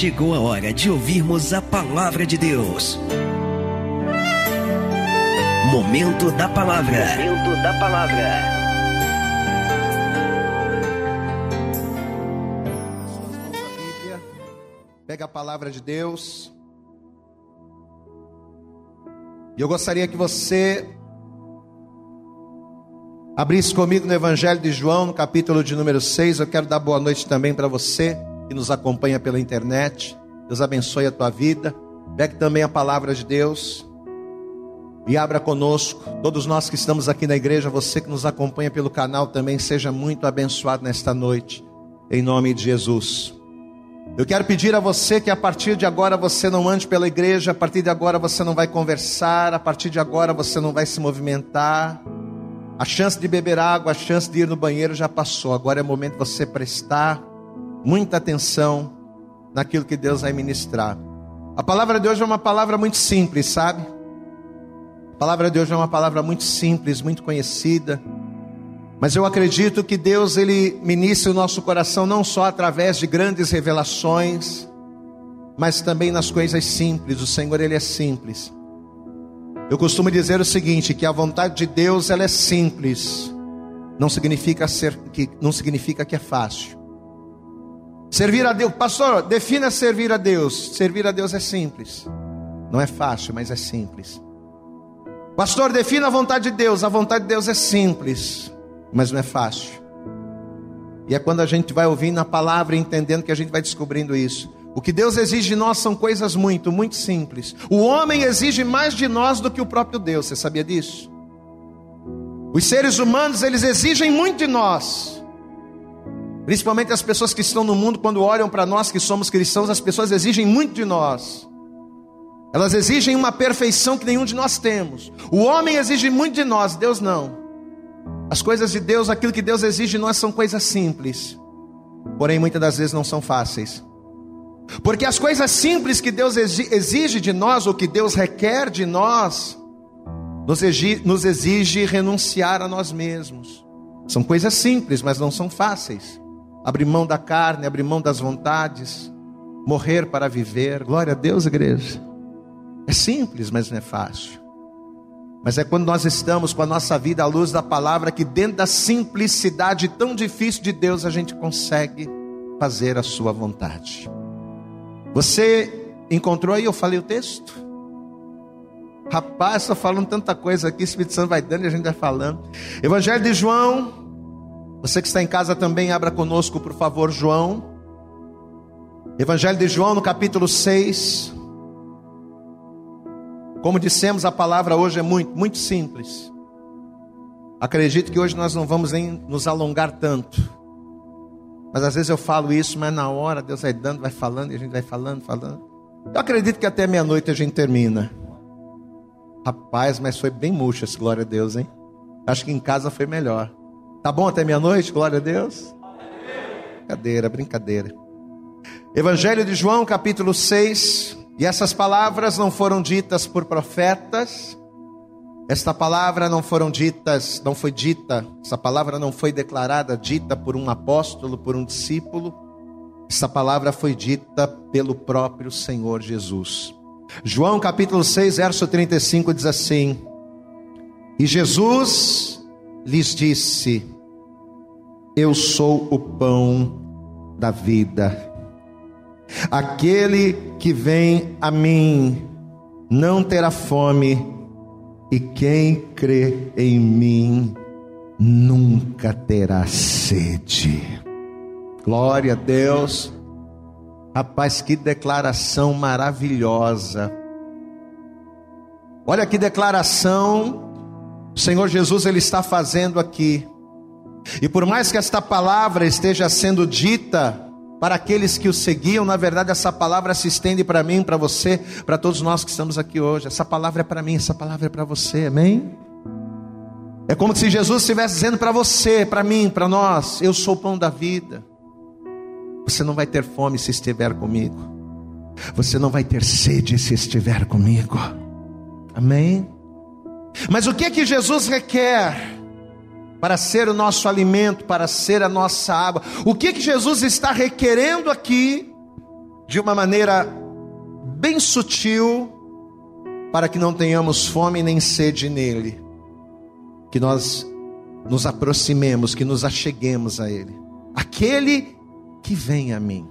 chegou a hora de ouvirmos a palavra de Deus. Momento da palavra. Momento da palavra. Pega a palavra de Deus. E eu gostaria que você abrisse comigo no Evangelho de João, no capítulo de número 6. Eu quero dar boa noite também para você que nos acompanha pela internet. Deus abençoe a tua vida. Pegue também a palavra de Deus e abra conosco. Todos nós que estamos aqui na igreja, você que nos acompanha pelo canal também, seja muito abençoado nesta noite, em nome de Jesus. Eu quero pedir a você que a partir de agora você não ande pela igreja, a partir de agora você não vai conversar, a partir de agora você não vai se movimentar. A chance de beber água, a chance de ir no banheiro já passou. Agora é momento de você prestar muita atenção naquilo que Deus vai ministrar. A palavra de hoje é uma palavra muito simples, sabe? A palavra de hoje é uma palavra muito simples, muito conhecida. Mas eu acredito que Deus ele ministra o nosso coração não só através de grandes revelações, mas também nas coisas simples. O Senhor ele é simples. Eu costumo dizer o seguinte, que a vontade de Deus ela é simples. Não significa ser que não significa que é fácil. Servir a Deus, pastor, defina servir a Deus. Servir a Deus é simples. Não é fácil, mas é simples. Pastor, defina a vontade de Deus. A vontade de Deus é simples, mas não é fácil. E é quando a gente vai ouvindo a palavra e entendendo que a gente vai descobrindo isso. O que Deus exige de nós são coisas muito, muito simples. O homem exige mais de nós do que o próprio Deus. Você sabia disso? Os seres humanos, eles exigem muito de nós. Principalmente as pessoas que estão no mundo, quando olham para nós que somos cristãos, as pessoas exigem muito de nós. Elas exigem uma perfeição que nenhum de nós temos. O homem exige muito de nós, Deus não. As coisas de Deus, aquilo que Deus exige de nós são coisas simples. Porém, muitas das vezes não são fáceis. Porque as coisas simples que Deus exige de nós, ou que Deus requer de nós, nos exige, nos exige renunciar a nós mesmos. São coisas simples, mas não são fáceis. Abrir mão da carne, abrir mão das vontades, morrer para viver. Glória a Deus, igreja. É simples, mas não é fácil. Mas é quando nós estamos com a nossa vida à luz da palavra que dentro da simplicidade tão difícil de Deus a gente consegue fazer a sua vontade. Você encontrou aí? Eu falei o texto? Rapaz, estou falando tanta coisa aqui, Espírito Santo vai dando e a gente vai falando. Evangelho de João. Você que está em casa também, abra conosco, por favor, João. Evangelho de João, no capítulo 6. Como dissemos, a palavra hoje é muito, muito simples. Acredito que hoje nós não vamos nem nos alongar tanto. Mas às vezes eu falo isso, mas na hora Deus vai dando, vai falando, e a gente vai falando, falando. Eu acredito que até meia-noite a gente termina. Rapaz, mas foi bem murcha glória a Deus, hein? Acho que em casa foi melhor. Tá bom até meia-noite, glória a Deus? Brincadeira, brincadeira. Evangelho de João, capítulo 6. E essas palavras não foram ditas por profetas, esta palavra não foram ditas, não foi dita, essa palavra não foi declarada, dita por um apóstolo, por um discípulo. Essa palavra foi dita pelo próprio Senhor Jesus. João capítulo 6, verso 35 diz assim: E Jesus lhes disse: Eu sou o pão da vida. Aquele que vem a mim não terá fome e quem crê em mim nunca terá sede. Glória a Deus. Rapaz, que declaração maravilhosa. Olha que declaração o Senhor Jesus ele está fazendo aqui. E por mais que esta palavra esteja sendo dita para aqueles que o seguiam, na verdade, essa palavra se estende para mim, para você, para todos nós que estamos aqui hoje. Essa palavra é para mim, essa palavra é para você, amém? É como se Jesus estivesse dizendo para você, para mim, para nós: Eu sou o pão da vida. Você não vai ter fome se estiver comigo, você não vai ter sede se estiver comigo, amém? Mas o que é que Jesus requer? para ser o nosso alimento, para ser a nossa água. O que que Jesus está requerendo aqui de uma maneira bem sutil, para que não tenhamos fome nem sede nele, que nós nos aproximemos, que nos acheguemos a ele. Aquele que vem a mim.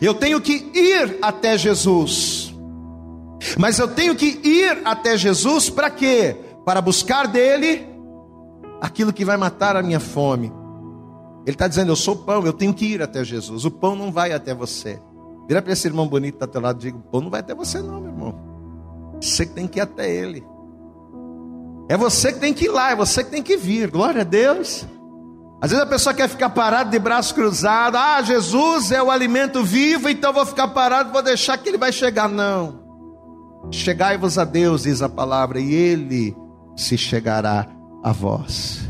Eu tenho que ir até Jesus. Mas eu tenho que ir até Jesus para quê? Para buscar dele aquilo que vai matar a minha fome. Ele está dizendo: Eu sou pão, eu tenho que ir até Jesus. O pão não vai até você. Vira para esse irmão bonito que está teu lado e diga: O pão não vai até você, não, meu irmão. Você que tem que ir até ele. É você que tem que ir lá, é você que tem que vir. Glória a Deus. Às vezes a pessoa quer ficar parado de braço cruzado. Ah, Jesus é o alimento vivo, então vou ficar parado, vou deixar que ele vai chegar. Não. Chegai-vos a Deus, diz a palavra, e ele se chegará a vós.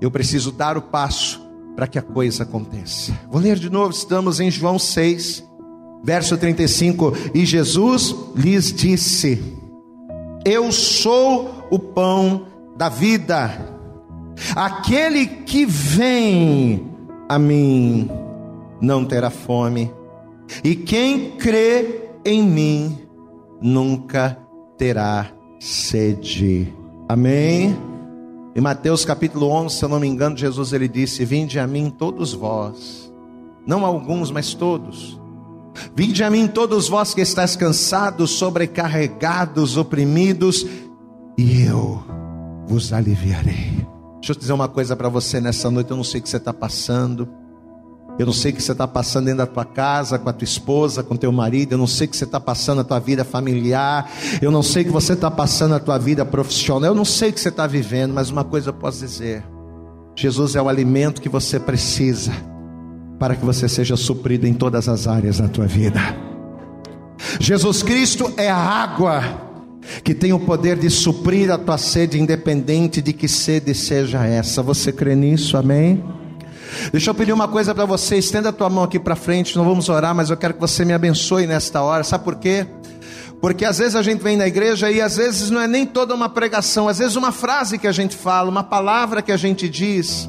Eu preciso dar o passo para que a coisa aconteça. Vou ler de novo, estamos em João 6, verso 35. E Jesus lhes disse: Eu sou o pão da vida. Aquele que vem a mim não terá fome, e quem crê em mim nunca terá sede. Amém. Em Mateus capítulo 11, se eu não me engano, Jesus ele disse: Vinde a mim todos vós, não alguns, mas todos. Vinde a mim todos vós que estáis cansados, sobrecarregados, oprimidos, e eu vos aliviarei. Deixa eu dizer uma coisa para você nessa noite, eu não sei o que você está passando. Eu não sei o que você está passando dentro da tua casa, com a tua esposa, com teu marido. Eu não sei o que você está passando na tua vida familiar. Eu não sei o que você está passando na tua vida profissional. Eu não sei o que você está vivendo, mas uma coisa eu posso dizer: Jesus é o alimento que você precisa para que você seja suprido em todas as áreas da tua vida. Jesus Cristo é a água que tem o poder de suprir a tua sede, independente de que sede seja essa. Você crê nisso? Amém? Deixa eu pedir uma coisa para você, estenda a tua mão aqui para frente, não vamos orar, mas eu quero que você me abençoe nesta hora. Sabe por quê? Porque às vezes a gente vem na igreja e às vezes não é nem toda uma pregação, às vezes uma frase que a gente fala, uma palavra que a gente diz,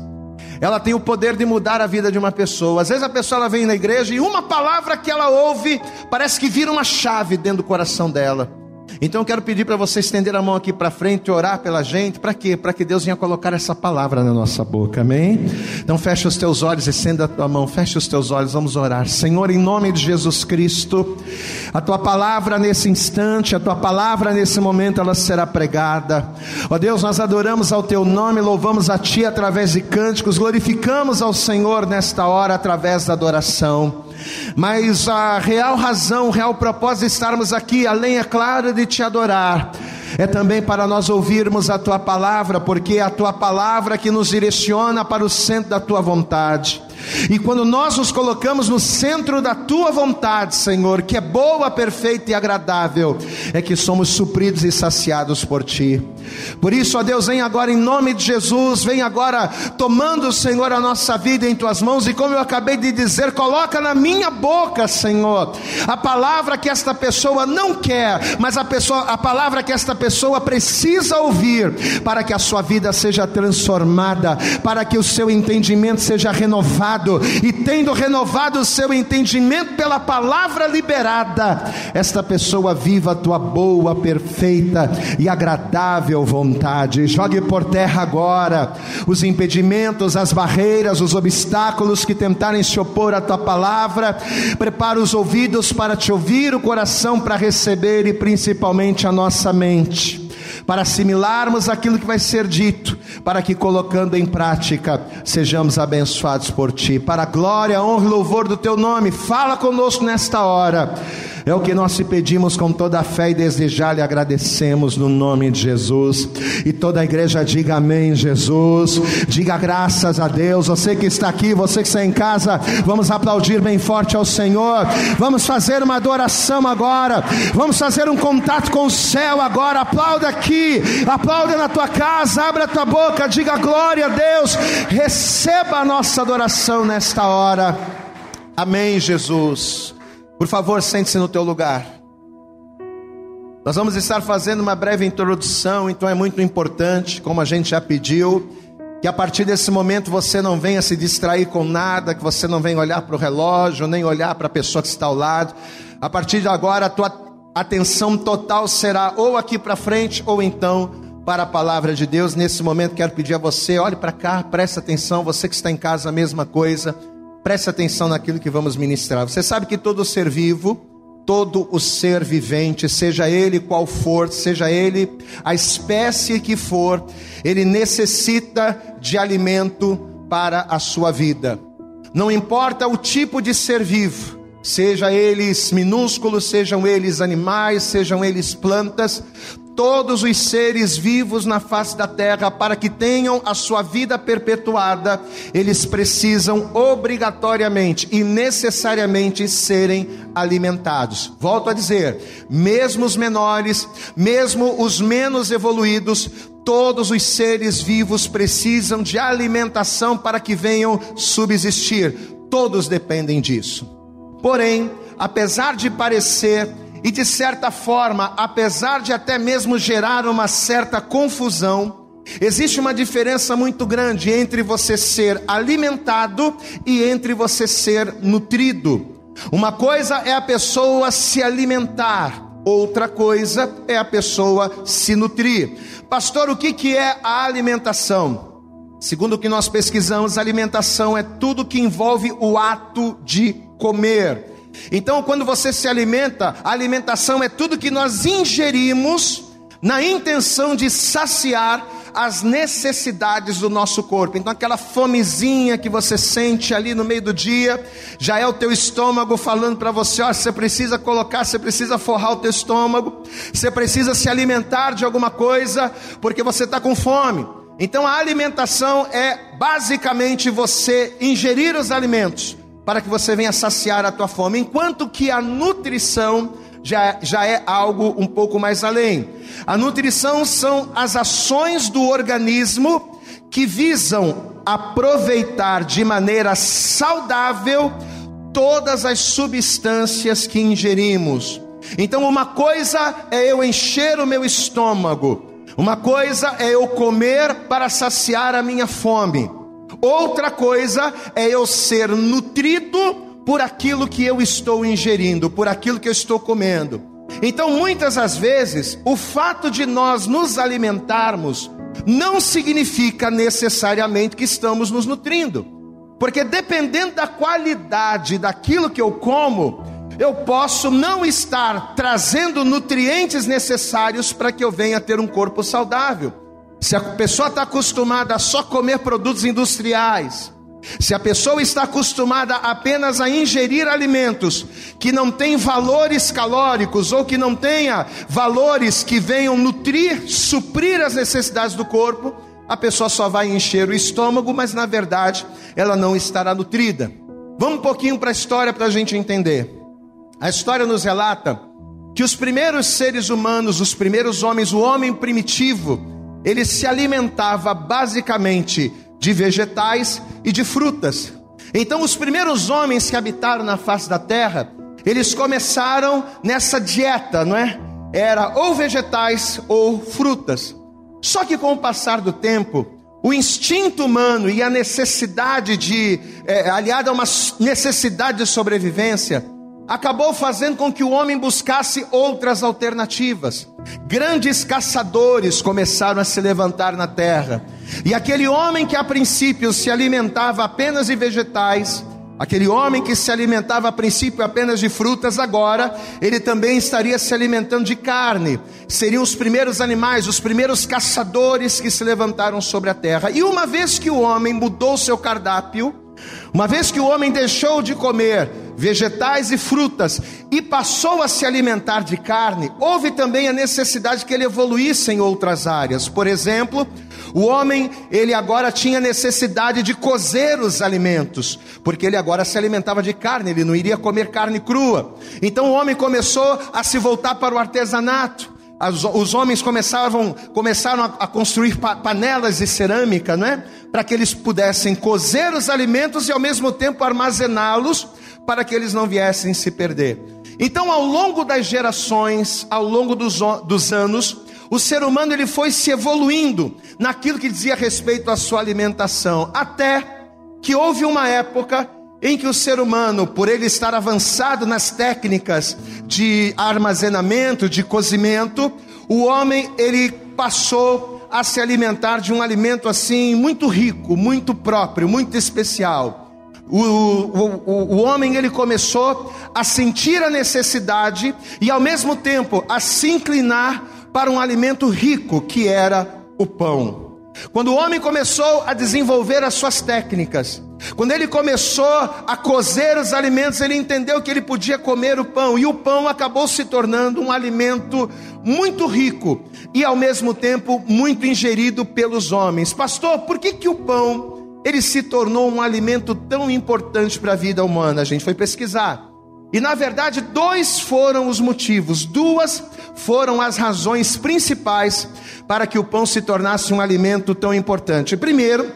ela tem o poder de mudar a vida de uma pessoa. Às vezes a pessoa ela vem na igreja e uma palavra que ela ouve parece que vira uma chave dentro do coração dela. Então eu quero pedir para você estender a mão aqui para frente e orar pela gente. Para quê? Para que Deus venha colocar essa palavra na nossa boca. Amém? Então fecha os teus olhos, estenda a tua mão, fecha os teus olhos, vamos orar. Senhor, em nome de Jesus Cristo, a tua palavra nesse instante, a tua palavra nesse momento, ela será pregada. Ó Deus, nós adoramos ao teu nome, louvamos a ti através de cânticos, glorificamos ao Senhor nesta hora através da adoração. Mas a real razão, o real propósito de estarmos aqui, além, é claro, de te adorar, é também para nós ouvirmos a tua palavra, porque é a tua palavra que nos direciona para o centro da tua vontade. E quando nós nos colocamos no centro da tua vontade, Senhor, que é boa, perfeita e agradável, é que somos supridos e saciados por ti. Por isso, ó Deus, vem agora em nome de Jesus, vem agora tomando, Senhor, a nossa vida em tuas mãos, e como eu acabei de dizer, coloca na minha boca, Senhor, a palavra que esta pessoa não quer, mas a, pessoa, a palavra que esta pessoa precisa ouvir, para que a sua vida seja transformada, para que o seu entendimento seja renovado, e tendo renovado o seu entendimento pela palavra liberada, esta pessoa viva a tua boa, perfeita e agradável vontade. Jogue por terra agora os impedimentos, as barreiras, os obstáculos que tentarem se opor à tua palavra. Prepara os ouvidos para te ouvir, o coração para receber e principalmente a nossa mente para assimilarmos aquilo que vai ser dito, para que colocando em prática sejamos abençoados por ti. Para a glória, honra e louvor do teu nome, fala conosco nesta hora. É o que nós te pedimos com toda a fé e desejar e agradecemos no nome de Jesus. E toda a igreja diga amém, Jesus. Diga graças a Deus. Você que está aqui, você que está em casa, vamos aplaudir bem forte ao Senhor. Vamos fazer uma adoração agora. Vamos fazer um contato com o céu agora. Aplauda aqui, aplauda na tua casa, abre a tua boca, diga glória a Deus. Receba a nossa adoração nesta hora. Amém, Jesus. Por favor, sente-se no teu lugar. Nós vamos estar fazendo uma breve introdução, então é muito importante, como a gente já pediu, Que a partir desse momento você não venha se distrair com nada, que você não venha olhar para o relógio, nem olhar para a pessoa que está ao lado. A partir de agora, a tua atenção total será ou aqui para frente, ou então para a palavra de Deus. Nesse momento, quero pedir a você: olhe para cá, preste atenção. Você que está em casa, a mesma coisa. Preste atenção naquilo que vamos ministrar. Você sabe que todo ser vivo, todo o ser vivente, seja ele qual for, seja ele a espécie que for, ele necessita de alimento para a sua vida. Não importa o tipo de ser vivo, seja eles minúsculos, sejam eles animais, sejam eles plantas, todos os seres vivos na face da terra, para que tenham a sua vida perpetuada, eles precisam obrigatoriamente e necessariamente serem alimentados. Volto a dizer, mesmo os menores, mesmo os menos evoluídos, todos os seres vivos precisam de alimentação para que venham subsistir. Todos dependem disso. Porém, apesar de parecer e de certa forma, apesar de até mesmo gerar uma certa confusão, existe uma diferença muito grande entre você ser alimentado e entre você ser nutrido. Uma coisa é a pessoa se alimentar, outra coisa é a pessoa se nutrir. Pastor, o que, que é a alimentação? Segundo o que nós pesquisamos, alimentação é tudo que envolve o ato de comer. Então, quando você se alimenta, a alimentação é tudo que nós ingerimos na intenção de saciar as necessidades do nosso corpo. Então, aquela fomezinha que você sente ali no meio do dia, já é o teu estômago falando para você: ó, você precisa colocar, você precisa forrar o teu estômago, você precisa se alimentar de alguma coisa, porque você está com fome. Então, a alimentação é basicamente você ingerir os alimentos para que você venha saciar a tua fome, enquanto que a nutrição já, já é algo um pouco mais além. A nutrição são as ações do organismo que visam aproveitar de maneira saudável todas as substâncias que ingerimos. Então, uma coisa é eu encher o meu estômago, uma coisa é eu comer para saciar a minha fome. Outra coisa é eu ser nutrido por aquilo que eu estou ingerindo, por aquilo que eu estou comendo. Então, muitas das vezes, o fato de nós nos alimentarmos não significa necessariamente que estamos nos nutrindo, porque dependendo da qualidade daquilo que eu como, eu posso não estar trazendo nutrientes necessários para que eu venha ter um corpo saudável. Se a pessoa está acostumada a só comer produtos industriais, se a pessoa está acostumada apenas a ingerir alimentos que não têm valores calóricos ou que não tenha valores que venham nutrir, suprir as necessidades do corpo, a pessoa só vai encher o estômago, mas na verdade ela não estará nutrida. Vamos um pouquinho para a história para a gente entender. A história nos relata que os primeiros seres humanos, os primeiros homens, o homem primitivo, ele se alimentava basicamente de vegetais e de frutas. Então, os primeiros homens que habitaram na face da terra, eles começaram nessa dieta, não é? Era ou vegetais ou frutas. Só que com o passar do tempo, o instinto humano e a necessidade de, é, aliada a uma necessidade de sobrevivência, acabou fazendo com que o homem buscasse outras alternativas. Grandes caçadores começaram a se levantar na terra, e aquele homem que a princípio se alimentava apenas de vegetais, aquele homem que se alimentava a princípio apenas de frutas, agora ele também estaria se alimentando de carne. Seriam os primeiros animais, os primeiros caçadores que se levantaram sobre a terra. E uma vez que o homem mudou seu cardápio, uma vez que o homem deixou de comer vegetais e frutas e passou a se alimentar de carne, houve também a necessidade que ele evoluísse em outras áreas. Por exemplo, o homem, ele agora tinha necessidade de cozer os alimentos, porque ele agora se alimentava de carne, ele não iria comer carne crua. Então o homem começou a se voltar para o artesanato. As, os homens começavam, começaram a, a construir pa, panelas de cerâmica, não é? Para que eles pudessem cozer os alimentos e ao mesmo tempo armazená-los para que eles não viessem se perder. Então, ao longo das gerações, ao longo dos, dos anos, o ser humano ele foi se evoluindo naquilo que dizia respeito à sua alimentação, até que houve uma época em que o ser humano, por ele estar avançado nas técnicas de armazenamento, de cozimento, o homem ele passou a se alimentar de um alimento assim muito rico, muito próprio, muito especial. O, o, o, homem ele começou a sentir a necessidade e ao mesmo tempo a se inclinar para um alimento rico que era o pão. Quando o homem começou a desenvolver as suas técnicas, quando ele começou a cozer os alimentos, ele entendeu que ele podia comer o pão, e o pão acabou se tornando um alimento muito rico e ao mesmo tempo muito ingerido pelos homens. Pastor, por que, que o pão ele se tornou um alimento tão importante para a vida humana? A gente foi pesquisar. E na verdade, dois foram os motivos, duas foram as razões principais para que o pão se tornasse um alimento tão importante. Primeiro,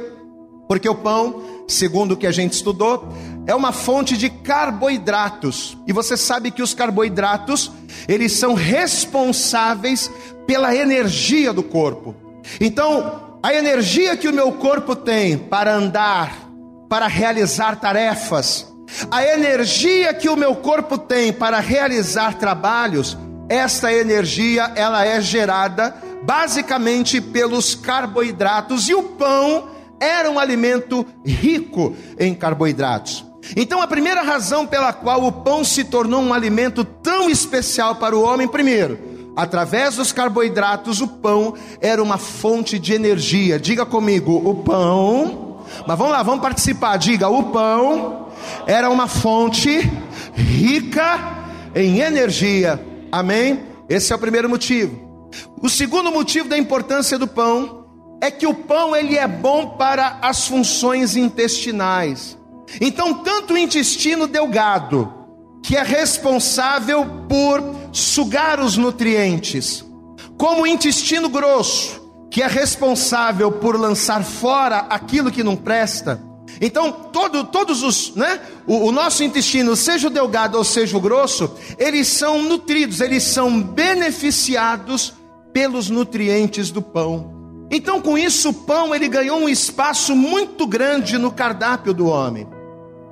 porque o pão, segundo o que a gente estudou, é uma fonte de carboidratos. E você sabe que os carboidratos, eles são responsáveis pela energia do corpo. Então, a energia que o meu corpo tem para andar, para realizar tarefas, a energia que o meu corpo tem para realizar trabalhos, esta energia ela é gerada basicamente pelos carboidratos e o pão era um alimento rico em carboidratos. Então a primeira razão pela qual o pão se tornou um alimento tão especial para o homem, primeiro, através dos carboidratos, o pão era uma fonte de energia. Diga comigo, o pão. Mas vamos lá, vamos participar. Diga, o pão era uma fonte rica em energia. Amém? Esse é o primeiro motivo. O segundo motivo da importância do pão é que o pão ele é bom para as funções intestinais. Então, tanto o intestino delgado, que é responsável por sugar os nutrientes, como o intestino grosso, que é responsável por lançar fora aquilo que não presta, então, todo, todos os, né? O, o, nosso intestino, seja o delgado ou seja o grosso, eles são nutridos, eles são beneficiados pelos nutrientes do pão. Então, com isso, o pão ele ganhou um espaço muito grande no cardápio do homem,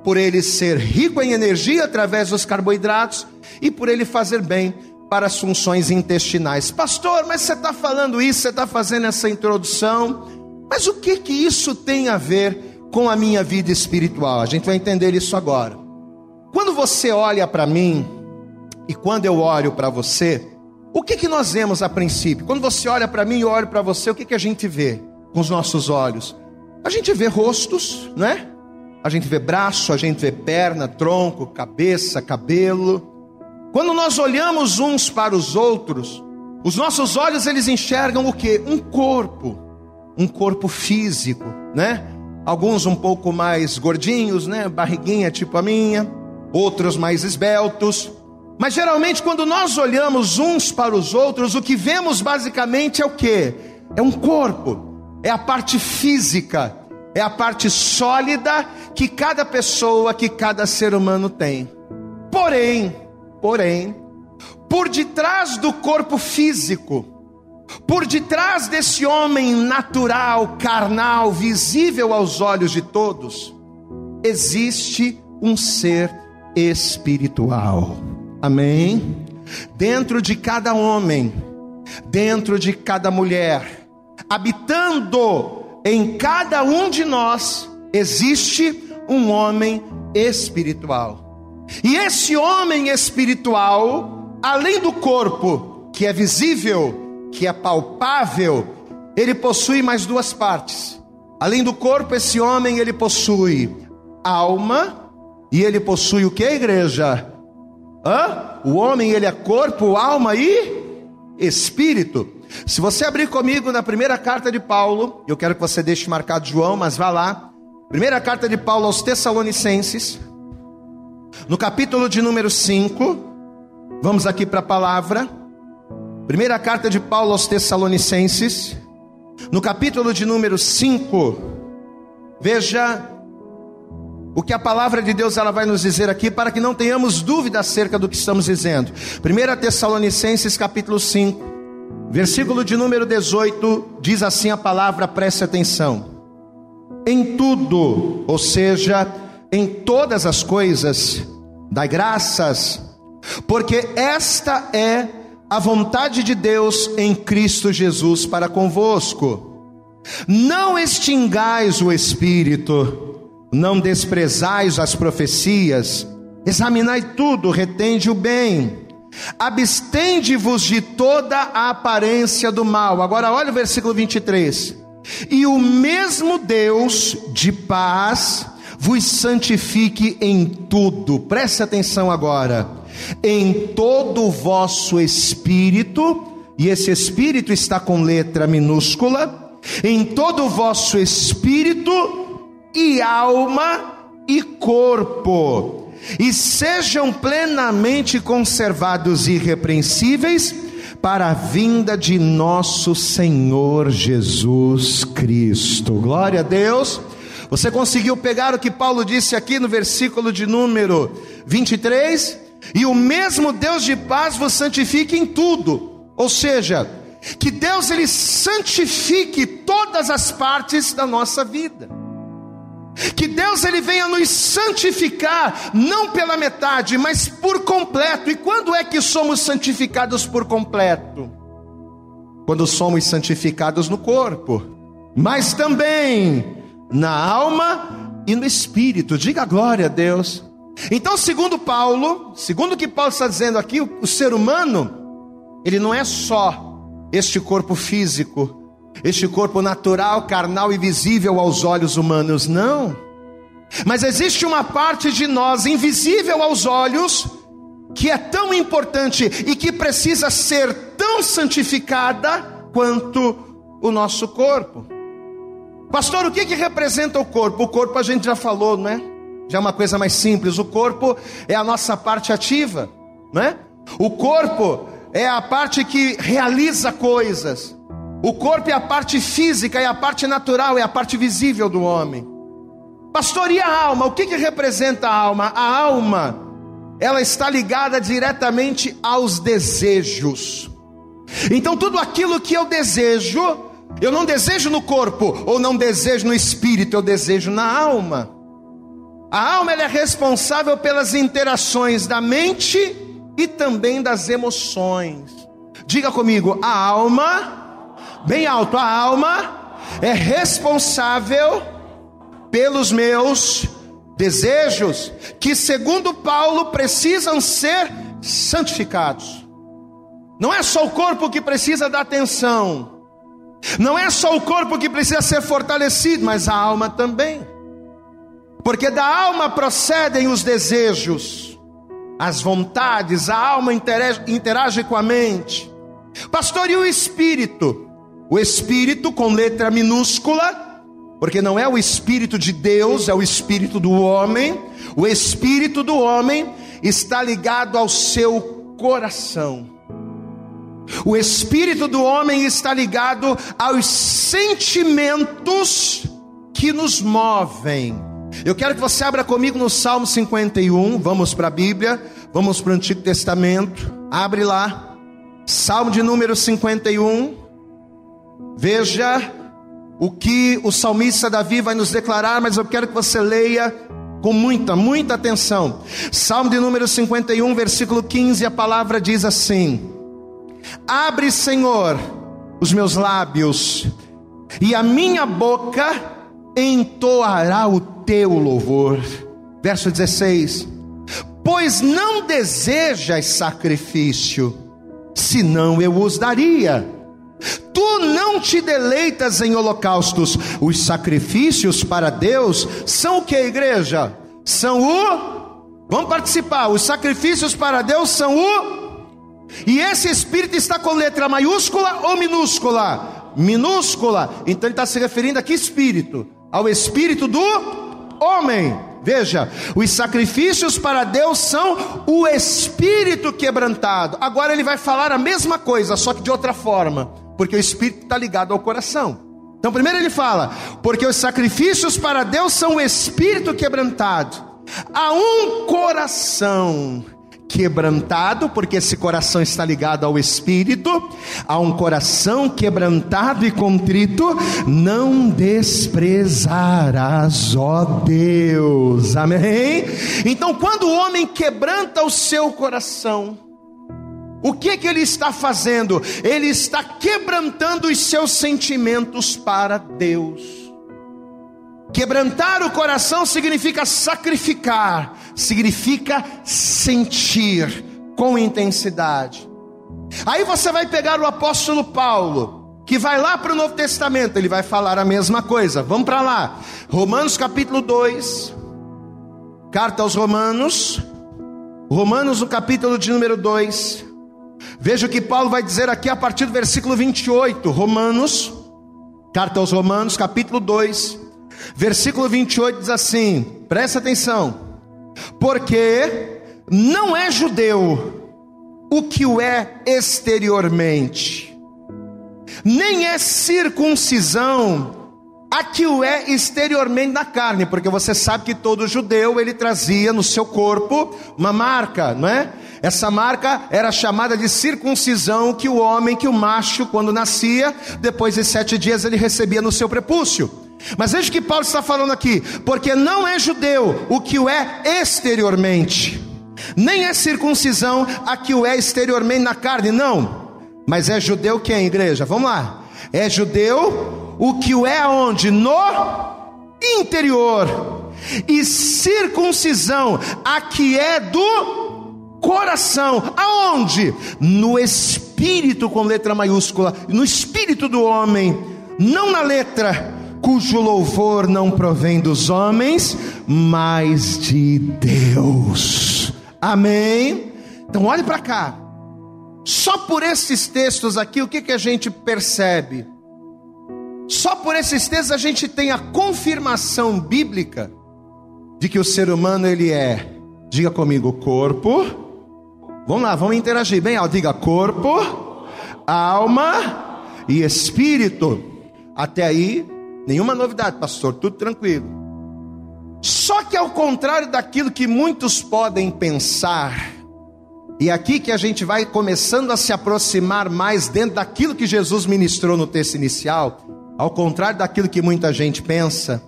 por ele ser rico em energia através dos carboidratos e por ele fazer bem para as funções intestinais. Pastor, mas você está falando isso, você está fazendo essa introdução, mas o que que isso tem a ver com a minha vida espiritual. A gente vai entender isso agora. Quando você olha para mim e quando eu olho para você, o que que nós vemos a princípio? Quando você olha para mim e olho para você, o que que a gente vê com os nossos olhos? A gente vê rostos, né? A gente vê braço, a gente vê perna, tronco, cabeça, cabelo. Quando nós olhamos uns para os outros, os nossos olhos eles enxergam o que? Um corpo, um corpo físico, né? alguns um pouco mais gordinhos, né? Barriguinha tipo a minha, outros mais esbeltos. Mas geralmente quando nós olhamos uns para os outros, o que vemos basicamente é o que? É um corpo, é a parte física, é a parte sólida que cada pessoa, que cada ser humano tem. Porém, porém, por detrás do corpo físico, por detrás desse homem natural, carnal, visível aos olhos de todos, existe um ser espiritual. Amém? Dentro de cada homem, dentro de cada mulher, habitando em cada um de nós, existe um homem espiritual. E esse homem espiritual, além do corpo que é visível, que é palpável, ele possui mais duas partes. Além do corpo, esse homem ele possui alma e ele possui o que, igreja? Hã? O homem ele é corpo, alma e espírito. Se você abrir comigo na primeira carta de Paulo, eu quero que você deixe marcado João, mas vá lá. Primeira carta de Paulo aos Tessalonicenses, no capítulo de número 5, vamos aqui para a palavra. Primeira carta de Paulo aos Tessalonicenses, no capítulo de número 5, veja o que a palavra de Deus ela vai nos dizer aqui para que não tenhamos dúvida acerca do que estamos dizendo. 1 Tessalonicenses capítulo 5, Versículo de número 18 diz assim a palavra, preste atenção. Em tudo, ou seja, em todas as coisas, dai graças, porque esta é a vontade de Deus em Cristo Jesus para convosco. Não extingais o espírito, não desprezais as profecias, examinai tudo, retende o bem Abstende-vos de toda a aparência do mal. Agora olha o versículo 23. E o mesmo Deus de paz vos santifique em tudo. Preste atenção agora. Em todo o vosso espírito, e esse espírito está com letra minúscula, em todo o vosso espírito e alma e corpo e sejam plenamente conservados irrepreensíveis para a vinda de nosso Senhor Jesus Cristo. Glória a Deus. Você conseguiu pegar o que Paulo disse aqui no versículo de número 23? E o mesmo Deus de paz vos santifique em tudo. Ou seja, que Deus ele santifique todas as partes da nossa vida. Que Deus ele venha nos santificar, não pela metade, mas por completo. E quando é que somos santificados por completo? Quando somos santificados no corpo, mas também na alma e no espírito. Diga glória a Deus. Então, segundo Paulo, segundo o que Paulo está dizendo aqui, o, ser humano, ele não é só este corpo físico, este corpo natural, carnal e visível aos olhos humanos, não. Mas existe uma parte de nós invisível aos olhos, que é tão importante e que precisa ser tão santificada quanto o nosso corpo. Pastor, o que, que representa o corpo? O corpo a gente já falou, não é? Já é uma coisa mais simples. O corpo é a nossa parte ativa, não é? O corpo é a parte que realiza coisas. O corpo é a parte física, é a parte natural, é a parte visível do homem. Pastor, e a alma? O que, que representa a alma? A alma, ela está ligada diretamente aos desejos. Então, tudo aquilo que eu desejo, eu não desejo no corpo, ou não desejo no espírito, eu desejo na alma. A alma é responsável pelas interações da mente e também das emoções. Diga comigo, a alma bem alto, a alma é responsável pelos meus desejos, que segundo Paulo precisam ser santificados. Não é só o corpo que precisa da atenção, não é só o corpo que precisa ser fortalecido, mas a alma também. Porque da alma procedem os desejos, as vontades, a alma interage, interage com a mente. Pastor, e o espírito? O espírito com letra minúscula, porque não é o espírito de Deus, é o espírito do homem. O espírito do homem está ligado ao seu coração. O espírito do homem está ligado aos sentimentos que nos movem. Eu quero que você abra comigo no Salmo 51. Vamos para a Bíblia, vamos para o Antigo Testamento. Abre lá. Salmo de número 51. Veja o que o salmista Davi vai nos declarar, mas eu quero que você leia com muita, muita atenção. Salmo de número 51, versículo 15, a palavra diz assim: Abre, Senhor, os meus lábios, e a minha boca entoará o teu louvor. Verso 16: Pois não desejas sacrifício, senão eu os daria Tu não te deleitas em holocaustos. Os sacrifícios para Deus são o que, igreja? São o. Vamos participar. Os sacrifícios para Deus são o. E esse espírito está com letra maiúscula ou minúscula? Minúscula. Então ele está se referindo a que espírito? Ao espírito do homem. Veja, os sacrifícios para Deus são o espírito quebrantado. Agora ele vai falar a mesma coisa, só que de outra forma porque o espírito está ligado ao coração. Então, primeiro ele fala, porque os sacrifícios para Deus são o espírito quebrantado. Há um coração quebrantado, porque esse coração está ligado ao espírito, a um coração quebrantado e contrito, não desprezarás, ó Deus. Amém? Então, quando o homem quebranta o seu coração, o que que ele está fazendo? Ele está quebrantando os seus sentimentos para Deus. Quebrantar o coração significa sacrificar, significa sentir com intensidade. Aí você vai pegar o apóstolo Paulo, que vai lá para o Novo Testamento, ele vai falar a mesma coisa. Vamos para lá. Romanos capítulo 2. Carta aos Romanos. Romanos, no capítulo de número 2. Veja o que Paulo vai dizer aqui a partir do versículo 28. Romanos, carta aos Romanos, capítulo 2 Versículo 28 diz assim: presta atenção, porque não é judeu o que o é exteriormente, nem é circuncisão a que o é exteriormente na carne, porque você sabe que todo judeu ele trazia no seu corpo uma marca, não é? Essa marca era chamada de circuncisão que o homem, que o macho, quando nascia, depois de sete dias ele recebia no seu prepúcio. Mas veja que Paulo está falando aqui, porque não é judeu o que o é exteriormente, nem é circuncisão a que o é exteriormente na carne, não. Mas é judeu quem, igreja? Vamos lá. É judeu o que o é aonde? No interior. E circuncisão a que é do coração. Aonde? No espírito com letra maiúscula, no espírito do homem, não na letra cujo louvor não provém dos homens, mas de Deus. Amém? Então olhe para cá. Só por esses textos aqui, o que, que a gente percebe? Só por esses textos a gente tem a confirmação bíblica de que o ser humano ele é, diga comigo, corpo. Vamos lá, vamos interagir bem alto. Diga corpo, alma e espírito. Até aí Nenhuma novidade, pastor, tudo tranquilo. Só que ao contrário daquilo que muitos podem pensar, e aqui que a gente vai começando a se aproximar mais dentro daquilo que Jesus ministrou no texto inicial, ao contrário daquilo que muita gente pensa,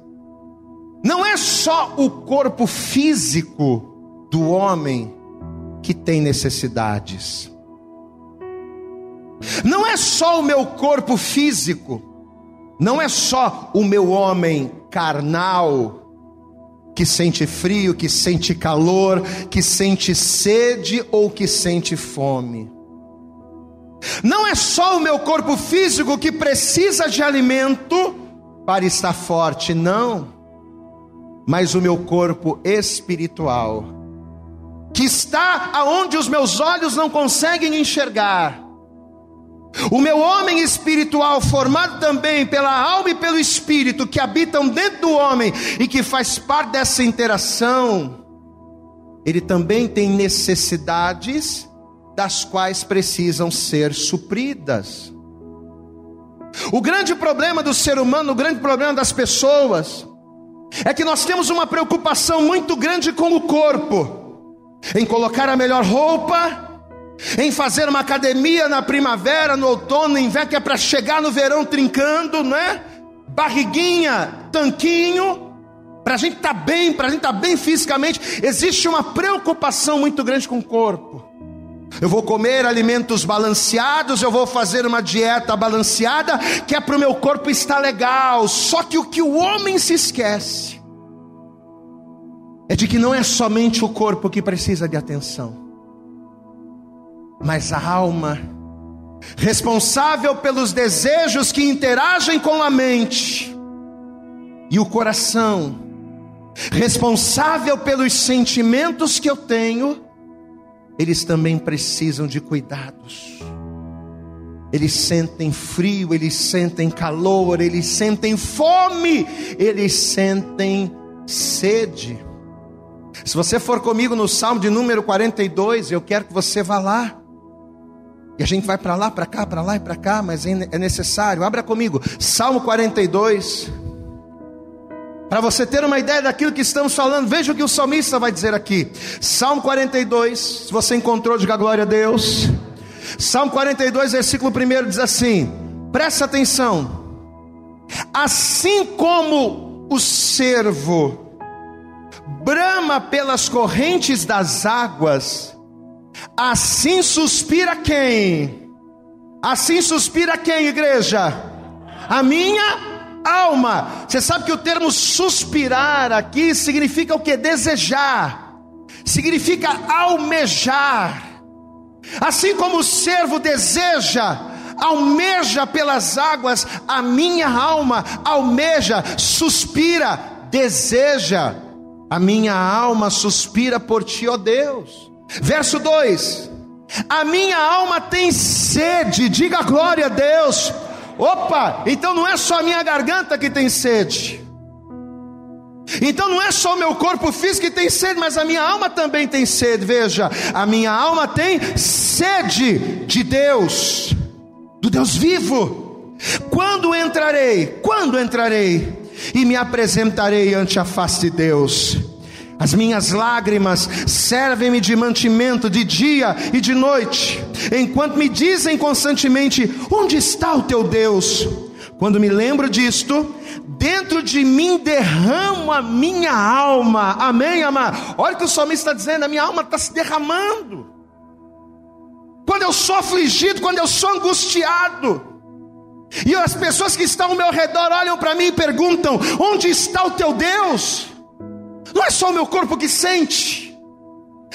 não é só o corpo físico do homem que tem necessidades. Não é só o meu corpo físico não é só o meu homem carnal, que sente frio, que sente calor, que sente sede ou que sente fome. Não é só o meu corpo físico que precisa de alimento para estar forte, não. Mas o meu corpo espiritual, que está aonde os meus olhos não conseguem enxergar, o meu homem espiritual, formado também pela alma e pelo espírito, que habitam dentro do homem e que faz parte dessa interação, ele também tem necessidades das quais precisam ser supridas. O grande problema do ser humano, o grande problema das pessoas, é que nós temos uma preocupação muito grande com o corpo, em colocar a melhor roupa, em fazer uma academia na primavera, no outono, no inverno, que é para chegar no verão trincando, não é? Barriguinha, tanquinho, para a gente estar tá bem, para a gente estar tá bem fisicamente, existe uma preocupação muito grande com o corpo. Eu vou comer alimentos balanceados, eu vou fazer uma dieta balanceada, que é para o meu corpo estar legal. Só que o que o homem se esquece é de que não é somente o corpo que precisa de atenção mas a alma, responsável pelos desejos que interagem com a mente, e o coração, responsável pelos sentimentos que eu tenho, eles também precisam de cuidados. Eles sentem frio, eles sentem calor, eles sentem fome, eles sentem sede. Se você for comigo no Salmo de número 42, eu quero que você vá lá. E a gente vai para lá, para cá, para lá e para cá, mas é, é necessário. Abra comigo, Salmo 42. Para você ter uma ideia daquilo que estamos falando, veja o que o salmista vai dizer aqui. Salmo 42, se você encontrou, diga glória a Deus. Salmo 42, versículo 1 diz assim: presta atenção. Assim como o servo brama pelas correntes das águas, assim suspira quem? Assim suspira quem, igreja? A minha alma. Você sabe que o termo suspirar aqui significa o que? Desejar, significa almejar. Assim como o servo deseja, almeja pelas águas, a minha alma almeja, suspira, deseja. A minha alma suspira por ti, ó Deus. Verso 2: A minha alma tem sede, diga glória a Deus Opa, então não é só a minha garganta que tem sede. Então não é só o meu corpo físico que tem sede, mas a minha alma também tem sede. Veja, a minha alma tem sede de Deus, do Deus vivo. Quando entrarei? Quando entrarei? E me apresentarei ante a face de Deus. As minhas lágrimas servem-me de mantimento de dia e de noite, enquanto me dizem constantemente: Onde está o teu Deus? Quando me lembro disto, dentro de mim derramo a minha alma. Amém, amado? Olha o que o salmista está dizendo: a minha alma está se derramando. Quando eu sou afligido, quando eu sou angustiado, e as pessoas que estão ao meu redor olham para mim e perguntam: Onde está o teu Deus? Não é só o meu corpo que sente,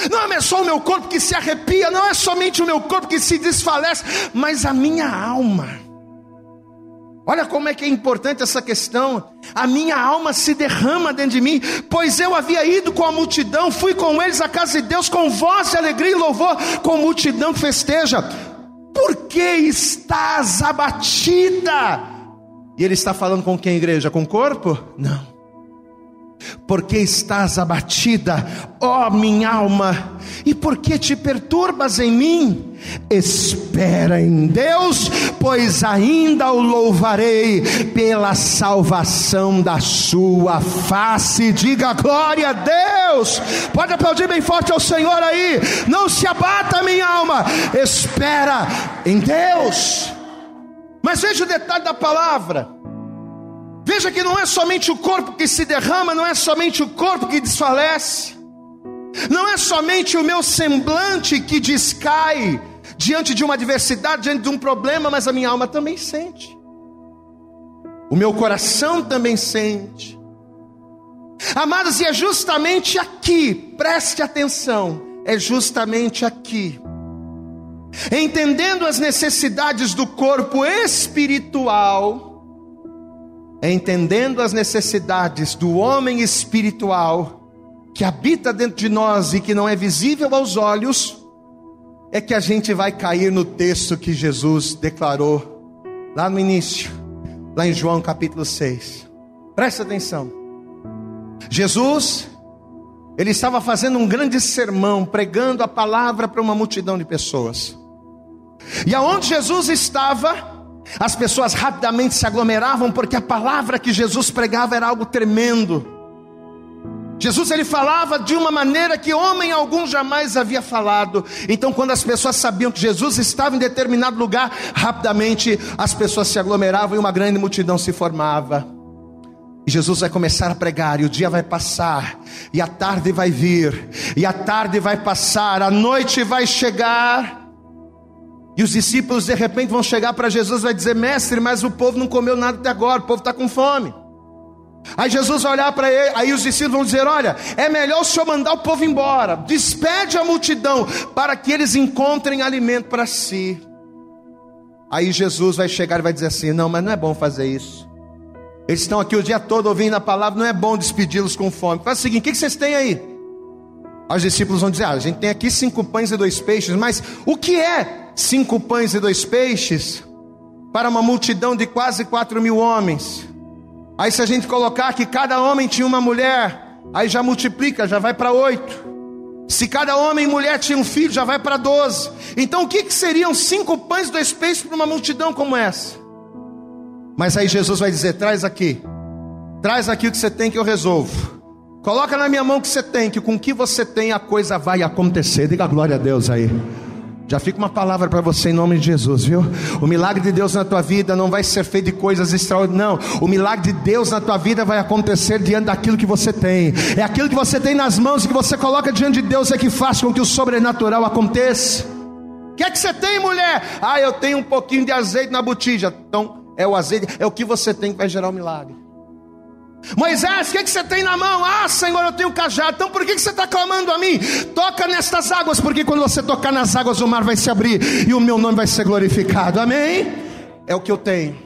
não é só o meu corpo que se arrepia, não é somente o meu corpo que se desfalece, mas a minha alma. Olha como é que é importante essa questão. A minha alma se derrama dentro de mim, pois eu havia ido com a multidão, fui com eles à casa de Deus com voz de alegria e louvor, com multidão que festeja. Por que estás abatida? E ele está falando com quem, igreja? Com o corpo? Não porque estás abatida, ó minha alma, e por que te perturbas em mim? Espera em Deus, pois ainda o louvarei pela salvação da sua face. Diga glória a Deus. Pode aplaudir bem forte ao Senhor aí. Não se abata, minha alma. Espera em Deus. Mas veja o detalhe da palavra. Veja que não é somente o corpo que se derrama, não é somente o corpo que desfalece, não é somente o meu semblante que descai diante de uma adversidade, diante de um problema, mas a minha alma também sente, o meu coração também sente. Amados, e é justamente aqui, preste atenção, é justamente aqui, entendendo as necessidades do corpo espiritual, entendendo as necessidades do homem espiritual que habita dentro de nós e que não é visível aos olhos, é que a gente vai cair no texto que Jesus declarou lá no início, lá em João capítulo 6. Presta atenção. Jesus, ele estava fazendo um grande sermão, pregando a palavra para uma multidão de pessoas. E aonde Jesus estava, as pessoas rapidamente se aglomeravam porque a palavra que Jesus pregava era algo tremendo. Jesus ele falava de uma maneira que homem algum jamais havia falado. Então, quando as pessoas sabiam que Jesus estava em determinado lugar, rapidamente as pessoas se aglomeravam e uma grande multidão se formava. E Jesus vai começar a pregar, e o dia vai passar, e a tarde vai vir, e a tarde vai passar, a noite vai chegar. E os discípulos de repente vão chegar para Jesus e vai dizer: Mestre, mas o povo não comeu nada até agora, o povo está com fome. Aí Jesus vai olhar para ele, aí os discípulos vão dizer: Olha, é melhor o senhor mandar o povo embora, despede a multidão, para que eles encontrem alimento para si. Aí Jesus vai chegar e vai dizer assim: Não, mas não é bom fazer isso. Eles estão aqui o dia todo ouvindo a palavra, não é bom despedi-los com fome. Faz o seguinte: o que vocês têm aí? Os discípulos vão dizer: ah, a gente tem aqui cinco pães e dois peixes, mas o que é cinco pães e dois peixes para uma multidão de quase quatro mil homens. Aí, se a gente colocar que cada homem tinha uma mulher, aí já multiplica, já vai para oito. Se cada homem e mulher tinha um filho, já vai para doze. Então, o que, que seriam cinco pães e dois peixes para uma multidão como essa? Mas aí Jesus vai dizer: traz aqui, Traz aqui o que você tem que eu resolvo. Coloca na minha mão o que você tem, que com o que você tem a coisa vai acontecer. Diga glória a Deus aí. Já fica uma palavra para você em nome de Jesus, viu? O milagre de Deus na tua vida não vai ser feito de coisas extraordinárias, não. O milagre de Deus na tua vida vai acontecer diante daquilo que você tem. É aquilo que você tem nas mãos e que você coloca diante de Deus é que faz com que o sobrenatural aconteça. O que é que você tem, mulher? Ah, eu tenho um pouquinho de azeite na botija. Então, é o azeite, é o que você tem que vai gerar o milagre. Moisés, o que, que você tem na mão? Ah, Senhor, eu tenho cajado. Então por que, que você está clamando a mim? Toca nestas águas, porque quando você tocar nas águas, o mar vai se abrir e o meu nome vai ser glorificado. Amém? É o que eu tenho.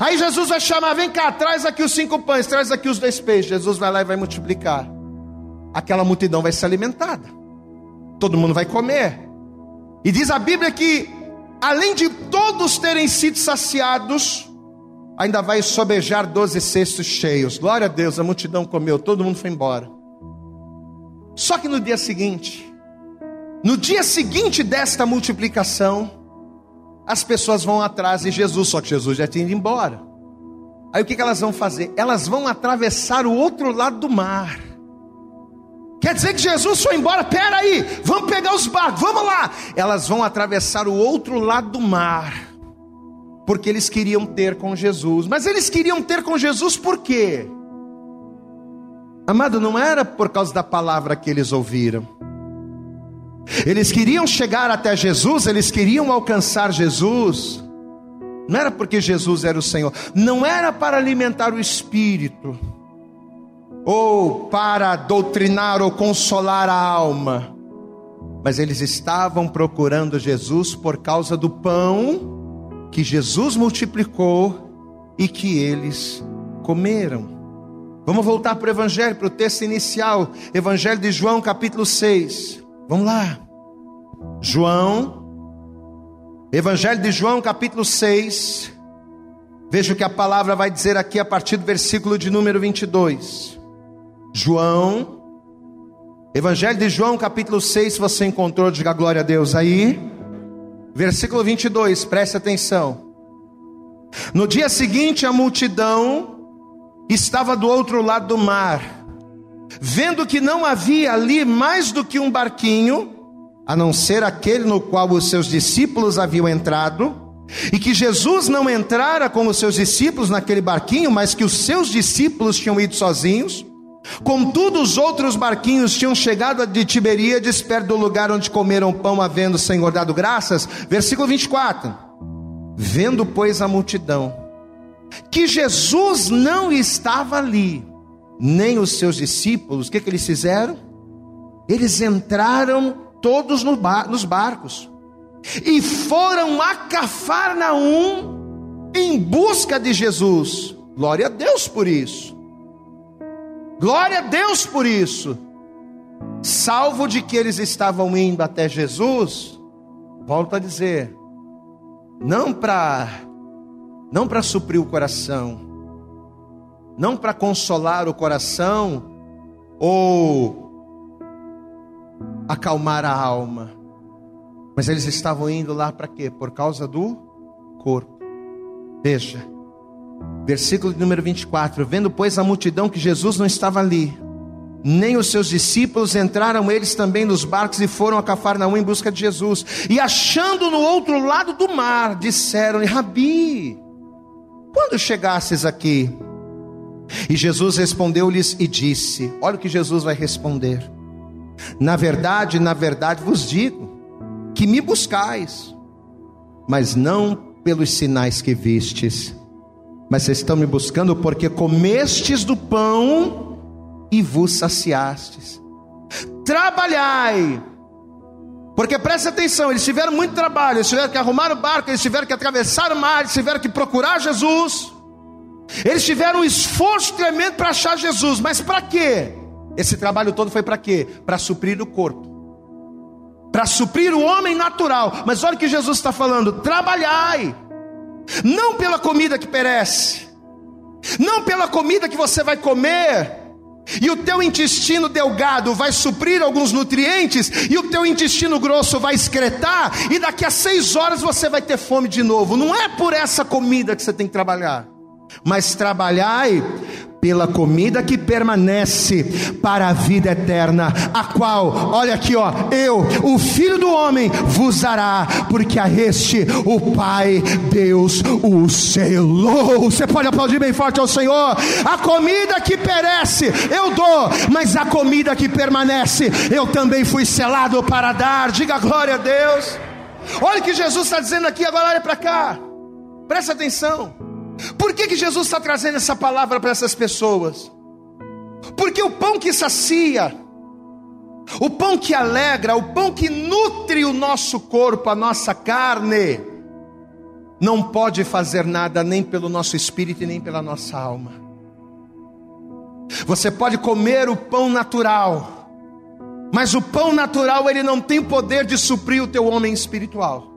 Aí Jesus vai chamar: vem cá, traz aqui os cinco pães, traz aqui os dois peixes. Jesus vai lá e vai multiplicar. Aquela multidão vai ser alimentada. Todo mundo vai comer. E diz a Bíblia que, além de todos terem sido saciados, ainda vai sobejar doze cestos cheios. Glória a Deus, a multidão comeu, todo mundo foi embora. Só que no dia seguinte, no dia seguinte desta multiplicação, as pessoas vão atrás de Jesus, só que Jesus já tinha ido embora. Aí o que, que elas vão fazer? Elas vão atravessar o outro lado do mar. Quer dizer que Jesus foi embora? Pera aí, vamos pegar os barcos, vamos lá. Elas vão atravessar o outro lado do mar porque eles queriam ter com Jesus. Mas eles queriam ter com Jesus por quê? Amado, não era por causa da palavra que eles ouviram. Eles queriam chegar até Jesus, eles queriam alcançar Jesus. Não era porque Jesus era o Senhor, não era para alimentar o espírito, ou para doutrinar ou consolar a alma, mas eles estavam procurando Jesus por causa do pão que Jesus multiplicou e que eles comeram. Vamos voltar para o Evangelho, para o texto inicial, Evangelho de João, capítulo 6. Vamos lá. João, Evangelho de João, capítulo 6. Veja o que a palavra vai dizer aqui a partir do versículo de número 22. João, Evangelho de João, capítulo 6, se você encontrou, diga glória a Deus aí. Versículo 22, preste atenção. No dia seguinte, a multidão estava do outro lado do mar, vendo que não havia ali mais do que um barquinho, a não ser aquele no qual os seus discípulos haviam entrado, e que Jesus não entrara com os seus discípulos naquele barquinho, mas que os seus discípulos tinham ido sozinhos. Contudo, os outros barquinhos tinham chegado de Tiberíades, perto do lugar onde comeram pão, havendo o Senhor dado graças. Versículo 24: Vendo, pois, a multidão, que Jesus não estava ali, nem os seus discípulos, o que, que eles fizeram? Eles entraram todos no bar, nos barcos e foram a Cafarnaum em busca de Jesus. Glória a Deus por isso. Glória a Deus por isso. Salvo de que eles estavam indo até Jesus, volto a dizer, não para não para suprir o coração, não para consolar o coração ou acalmar a alma, mas eles estavam indo lá para quê? Por causa do corpo. Veja, Versículo número 24: Vendo, pois, a multidão que Jesus não estava ali, nem os seus discípulos entraram eles também nos barcos e foram a Cafarnaum em busca de Jesus. E achando no outro lado do mar, disseram-lhe: Rabi, quando chegasses aqui? E Jesus respondeu-lhes e disse: Olha o que Jesus vai responder. Na verdade, na verdade vos digo que me buscais, mas não pelos sinais que vistes mas vocês estão me buscando porque comestes do pão e vos saciastes. Trabalhai, porque preste atenção, eles tiveram muito trabalho, eles tiveram que arrumar o barco, eles tiveram que atravessar o mar, eles tiveram que procurar Jesus, eles tiveram um esforço tremendo para achar Jesus, mas para quê? Esse trabalho todo foi para quê? Para suprir o corpo, para suprir o homem natural. Mas olha o que Jesus está falando: trabalhai não pela comida que perece, não pela comida que você vai comer, e o teu intestino delgado vai suprir alguns nutrientes, e o teu intestino grosso vai excretar, e daqui a seis horas você vai ter fome de novo. Não é por essa comida que você tem que trabalhar, mas trabalhai pela comida que permanece para a vida eterna, a qual, olha aqui, ó, eu, o Filho do Homem, vos dará, porque a este o Pai Deus o selou. Você pode aplaudir bem forte ao Senhor. A comida que perece, eu dou, mas a comida que permanece, eu também fui selado para dar. Diga glória a Deus. Olha o que Jesus está dizendo aqui, agora olha para cá, presta atenção. Por que, que Jesus está trazendo essa palavra para essas pessoas? Porque o pão que sacia, o pão que alegra, o pão que nutre o nosso corpo, a nossa carne, não pode fazer nada nem pelo nosso espírito e nem pela nossa alma. Você pode comer o pão natural, mas o pão natural ele não tem poder de suprir o teu homem espiritual.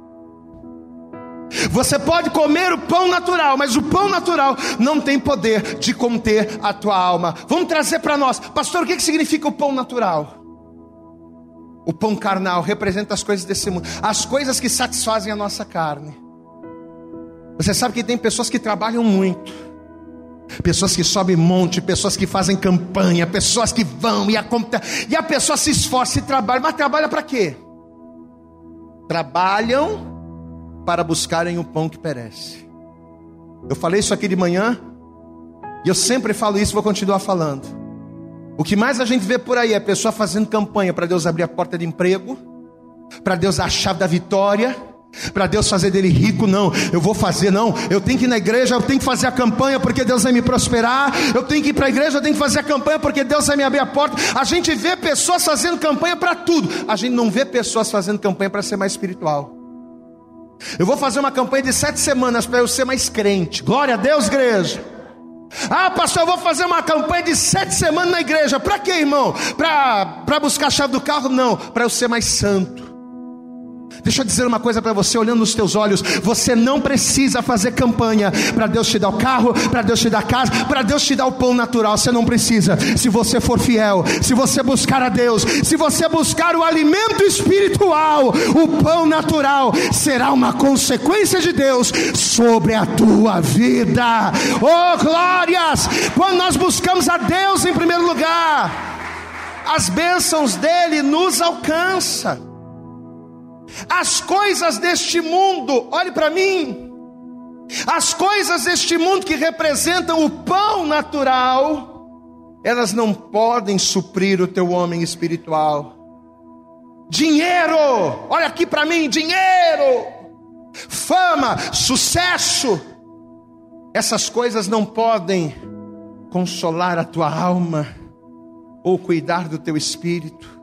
Você pode comer o pão natural, mas o pão natural não tem poder de conter a tua alma. Vamos trazer para nós, pastor, o que, que significa o pão natural? O pão carnal representa as coisas desse mundo, as coisas que satisfazem a nossa carne. Você sabe que tem pessoas que trabalham muito, pessoas que sobem monte, pessoas que fazem campanha, pessoas que vão e a, e a pessoa se esforça e trabalha, mas trabalha para quê? Trabalham para buscarem o pão que perece. Eu falei isso aqui de manhã, e eu sempre falo isso, vou continuar falando. O que mais a gente vê por aí é pessoa fazendo campanha para Deus abrir a porta de emprego, para Deus dar a chave da vitória, para Deus fazer dele rico, não, eu vou fazer, não, eu tenho que ir na igreja, eu tenho que fazer a campanha porque Deus vai me prosperar, eu tenho que ir para a igreja, eu tenho que fazer a campanha porque Deus vai me abrir a porta. A gente vê pessoas fazendo campanha para tudo, a gente não vê pessoas fazendo campanha para ser mais espiritual. Eu vou fazer uma campanha de sete semanas para eu ser mais crente. Glória a Deus, igreja. Ah, pastor, eu vou fazer uma campanha de sete semanas na igreja. Para quê, irmão? Para buscar a chave do carro? Não, para eu ser mais santo. Deixa eu dizer uma coisa para você, olhando nos teus olhos: você não precisa fazer campanha para Deus te dar o carro, para Deus te dar a casa, para Deus te dar o pão natural. Você não precisa. Se você for fiel, se você buscar a Deus, se você buscar o alimento espiritual, o pão natural será uma consequência de Deus sobre a tua vida. Oh glórias! Quando nós buscamos a Deus em primeiro lugar, as bênçãos dele nos alcançam. As coisas deste mundo, olhe para mim, as coisas deste mundo que representam o pão natural, elas não podem suprir o teu homem espiritual. Dinheiro, olha aqui para mim: dinheiro, fama, sucesso, essas coisas não podem consolar a tua alma ou cuidar do teu espírito.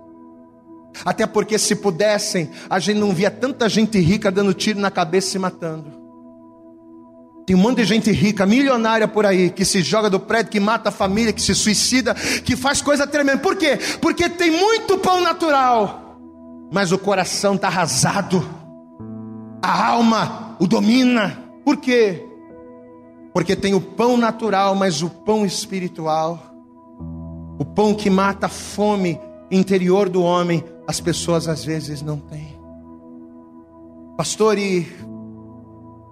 Até porque se pudessem, a gente não via tanta gente rica dando tiro na cabeça e se matando. Tem um monte de gente rica, milionária por aí, que se joga do prédio, que mata a família, que se suicida, que faz coisa tremenda. Por quê? Porque tem muito pão natural, mas o coração está arrasado, a alma o domina. Por quê? Porque tem o pão natural, mas o pão espiritual, o pão que mata a fome interior do homem, as pessoas às vezes não têm. Pastor, e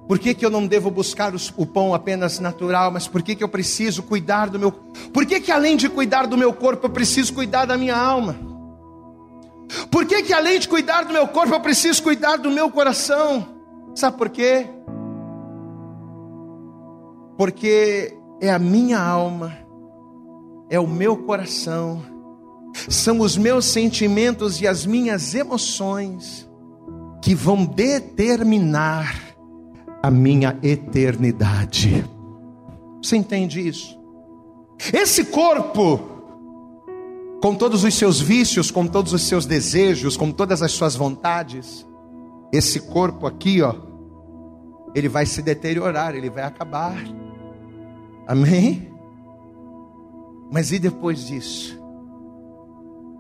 por que, que eu não devo buscar o pão apenas natural, mas por que, que eu preciso cuidar do meu Por que, que além de cuidar do meu corpo, eu preciso cuidar da minha alma? Por que, que além de cuidar do meu corpo, eu preciso cuidar do meu coração? Sabe por quê? Porque é a minha alma, é o meu coração são os meus sentimentos e as minhas emoções que vão determinar a minha eternidade. Você entende isso? Esse corpo, com todos os seus vícios, com todos os seus desejos, com todas as suas vontades, esse corpo aqui, ó, ele vai se deteriorar, ele vai acabar. Amém? Mas e depois disso?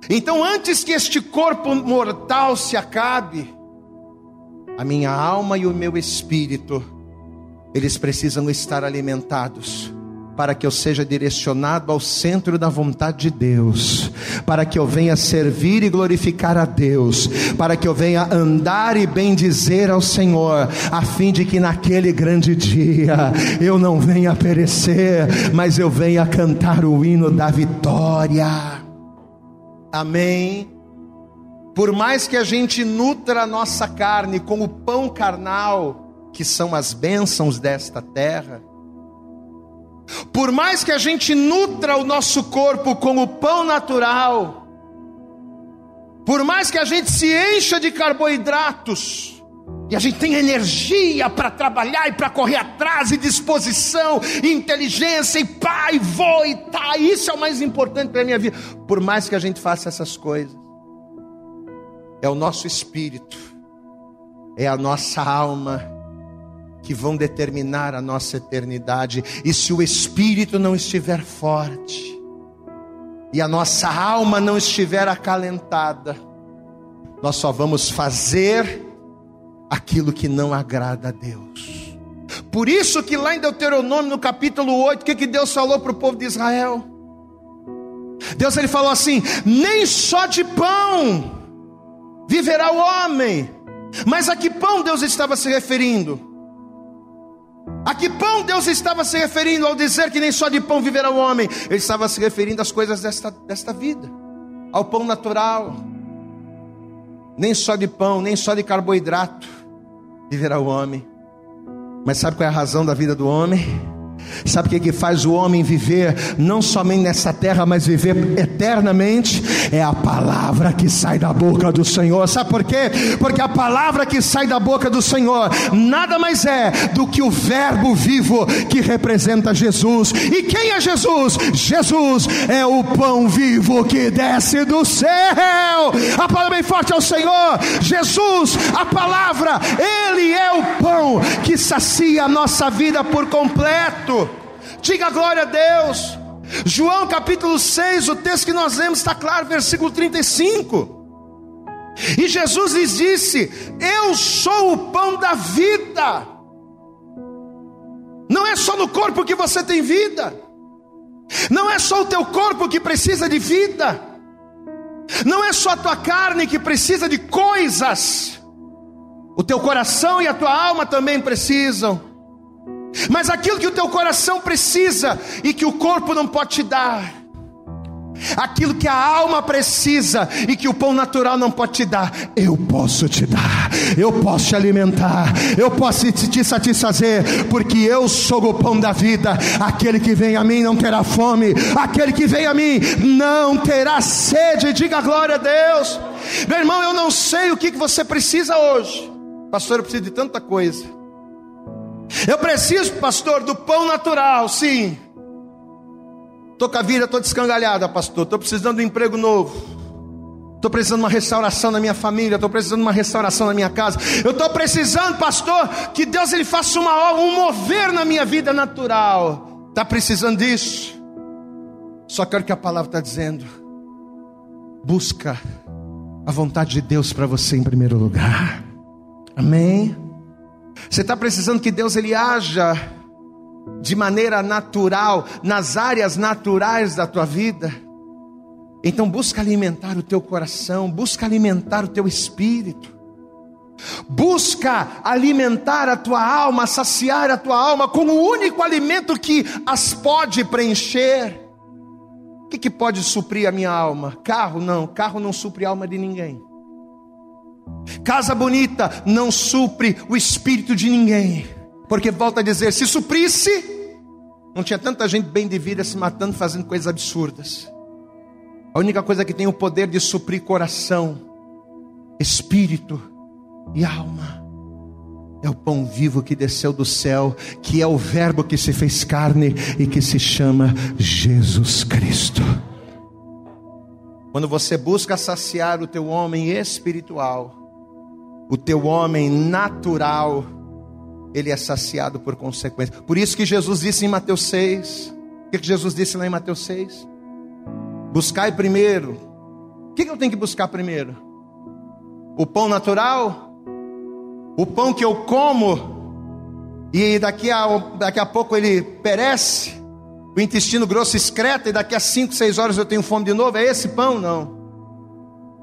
Então, antes que este corpo mortal se acabe, a minha alma e o meu espírito, eles precisam estar alimentados para que eu seja direcionado ao centro da vontade de Deus, para que eu venha servir e glorificar a Deus, para que eu venha andar e bendizer ao Senhor, a fim de que naquele grande dia eu não venha perecer, mas eu venha cantar o hino da vitória. Amém. Por mais que a gente nutra a nossa carne com o pão carnal, que são as bênçãos desta terra, por mais que a gente nutra o nosso corpo com o pão natural, por mais que a gente se encha de carboidratos, e a gente tem energia para trabalhar e para correr atrás, e disposição, e inteligência, e pai, vou e tá, isso é o mais importante para a minha vida. Por mais que a gente faça essas coisas, é o nosso espírito, é a nossa alma que vão determinar a nossa eternidade. E se o espírito não estiver forte, e a nossa alma não estiver acalentada, nós só vamos fazer aquilo que não agrada a Deus. Por isso que lá em Deuteronômio, no capítulo 8, o que, que Deus falou para o povo de Israel? Deus ele falou assim: nem só de pão viverá o homem. Mas a que pão Deus estava se referindo? A que pão Deus estava se referindo ao dizer que nem só de pão viverá o homem? Ele estava se referindo às coisas desta, desta vida, ao pão natural. Nem só de pão, nem só de carboidrato viverá o homem. Mas sabe qual é a razão da vida do homem? Sabe o que, que faz o homem viver, não somente nessa terra, mas viver eternamente? É a palavra que sai da boca do Senhor. Sabe por quê? Porque a palavra que sai da boca do Senhor nada mais é do que o Verbo vivo que representa Jesus. E quem é Jesus? Jesus é o pão vivo que desce do céu. A palavra bem forte ao Senhor. Jesus, a palavra, Ele é o pão que sacia a nossa vida por completo. Diga glória a Deus. João capítulo 6, o texto que nós lemos está claro, versículo 35. E Jesus lhes disse: Eu sou o pão da vida. Não é só no corpo que você tem vida. Não é só o teu corpo que precisa de vida. Não é só a tua carne que precisa de coisas. O teu coração e a tua alma também precisam. Mas aquilo que o teu coração precisa e que o corpo não pode te dar, aquilo que a alma precisa e que o pão natural não pode te dar, eu posso te dar, eu posso te alimentar, eu posso te satisfazer, porque eu sou o pão da vida. Aquele que vem a mim não terá fome, aquele que vem a mim não terá sede. Diga glória a Deus, meu irmão. Eu não sei o que você precisa hoje, pastor. Eu preciso de tanta coisa. Eu preciso, pastor, do pão natural, sim. Estou com a vida toda descangalhada, pastor. Estou precisando de um emprego novo. Estou precisando de uma restauração na minha família. Estou precisando de uma restauração na minha casa. Eu estou precisando, pastor, que Deus ele faça uma um mover na minha vida natural. Está precisando disso? Só quero que a palavra está dizendo. Busca a vontade de Deus para você em primeiro lugar. Amém. Você está precisando que Deus ele haja de maneira natural nas áreas naturais da tua vida. Então busca alimentar o teu coração, busca alimentar o teu espírito. Busca alimentar a tua alma, saciar a tua alma com o único alimento que as pode preencher. O que, que pode suprir a minha alma? Carro? Não, carro não supre a alma de ninguém. Casa bonita não supre o espírito de ninguém. Porque volta a dizer, se suprisse, não tinha tanta gente bem de vida se matando, fazendo coisas absurdas. A única coisa que tem o poder de suprir coração, espírito e alma é o pão vivo que desceu do céu, que é o Verbo que se fez carne e que se chama Jesus Cristo. Quando você busca saciar o teu homem espiritual, o teu homem natural, ele é saciado por consequência. Por isso que Jesus disse em Mateus 6, o que Jesus disse lá em Mateus 6? Buscai primeiro. O que eu tenho que buscar primeiro? O pão natural? O pão que eu como e daqui a, daqui a pouco ele perece? o intestino grosso excreta e daqui a 5, 6 horas eu tenho fome de novo. É esse pão? Não.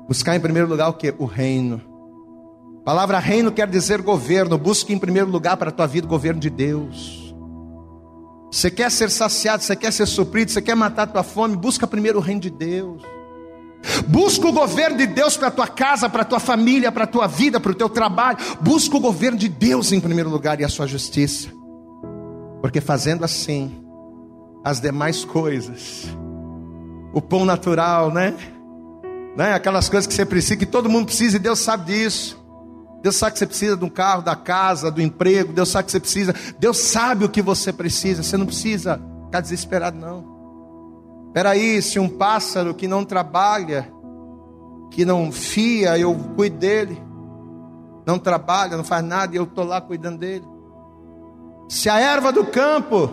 Buscar em primeiro lugar o que? O reino. Palavra reino quer dizer governo. Busque em primeiro lugar para a tua vida o governo de Deus. Você quer ser saciado, você quer ser suprido, você quer matar a tua fome, busca primeiro o reino de Deus. Busca o governo de Deus para a tua casa, para a tua família, para a tua vida, para o teu trabalho. Busca o governo de Deus em primeiro lugar e a sua justiça. Porque fazendo assim, as demais coisas, o pão natural, né? né? Aquelas coisas que você precisa, que todo mundo precisa e Deus sabe disso. Deus sabe que você precisa de um carro, da casa, do emprego. Deus sabe que você precisa. Deus sabe o que você precisa. Você não precisa ficar desesperado, não. Peraí, se um pássaro que não trabalha, que não fia, eu cuido dele. Não trabalha, não faz nada e eu estou lá cuidando dele. Se a erva do campo,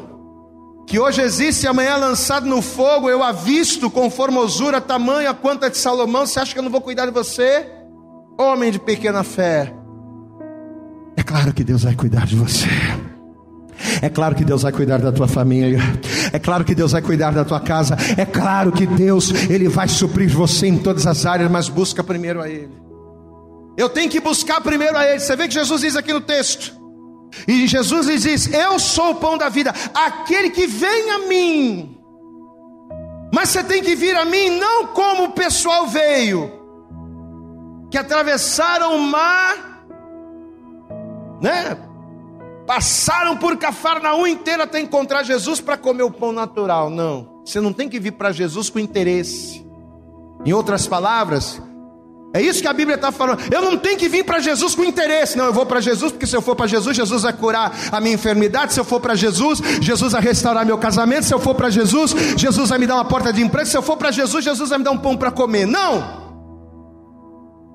que hoje existe e amanhã é lançado no fogo, eu avisto com formosura tamanha quanto a de Salomão, você acha que eu não vou cuidar de você? Homem de pequena fé. É claro que Deus vai cuidar de você. É claro que Deus vai cuidar da tua família. É claro que Deus vai cuidar da tua casa. É claro que Deus, Ele vai suprir você em todas as áreas, mas busca primeiro a Ele. Eu tenho que buscar primeiro a Ele. Você vê que Jesus diz aqui no texto. E Jesus diz: Eu sou o pão da vida. Aquele que vem a mim. Mas você tem que vir a mim não como o pessoal veio, que atravessaram o mar, né? Passaram por Cafarnaum inteira até encontrar Jesus para comer o pão natural. Não. Você não tem que vir para Jesus com interesse. Em outras palavras, é isso que a Bíblia está falando. Eu não tenho que vir para Jesus com interesse. Não, eu vou para Jesus, porque se eu for para Jesus, Jesus vai curar a minha enfermidade. Se eu for para Jesus, Jesus vai restaurar meu casamento. Se eu for para Jesus, Jesus vai me dar uma porta de emprego. Se eu for para Jesus, Jesus vai me dar um pão para comer. Não.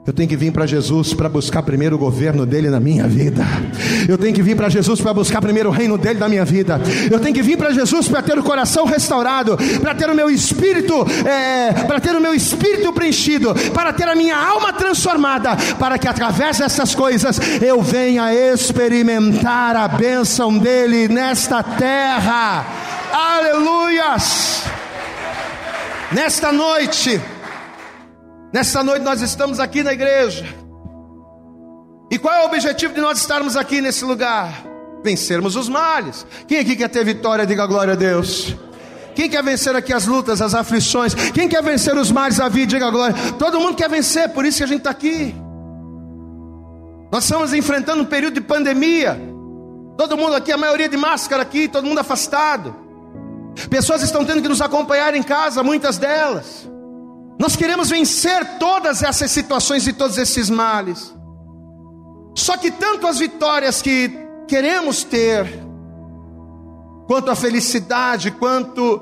Eu tenho que vir para Jesus para buscar primeiro o governo dele na minha vida. Eu tenho que vir para Jesus para buscar primeiro o reino dele na minha vida. Eu tenho que vir para Jesus para ter o coração restaurado, para ter o meu espírito, é, para ter o meu espírito preenchido, para ter a minha alma transformada, para que através dessas coisas eu venha experimentar a bênção dele nesta terra. Aleluias! Nesta noite. Nesta noite nós estamos aqui na igreja. E qual é o objetivo de nós estarmos aqui nesse lugar? Vencermos os males. Quem aqui quer ter vitória? Diga glória a Deus. Quem quer vencer aqui as lutas, as aflições? Quem quer vencer os males da vida? Diga glória. Todo mundo quer vencer, por isso que a gente está aqui. Nós estamos enfrentando um período de pandemia. Todo mundo aqui, a maioria de máscara aqui, todo mundo afastado. Pessoas estão tendo que nos acompanhar em casa, muitas delas. Nós queremos vencer todas essas situações e todos esses males. Só que tanto as vitórias que queremos ter, quanto a felicidade, quanto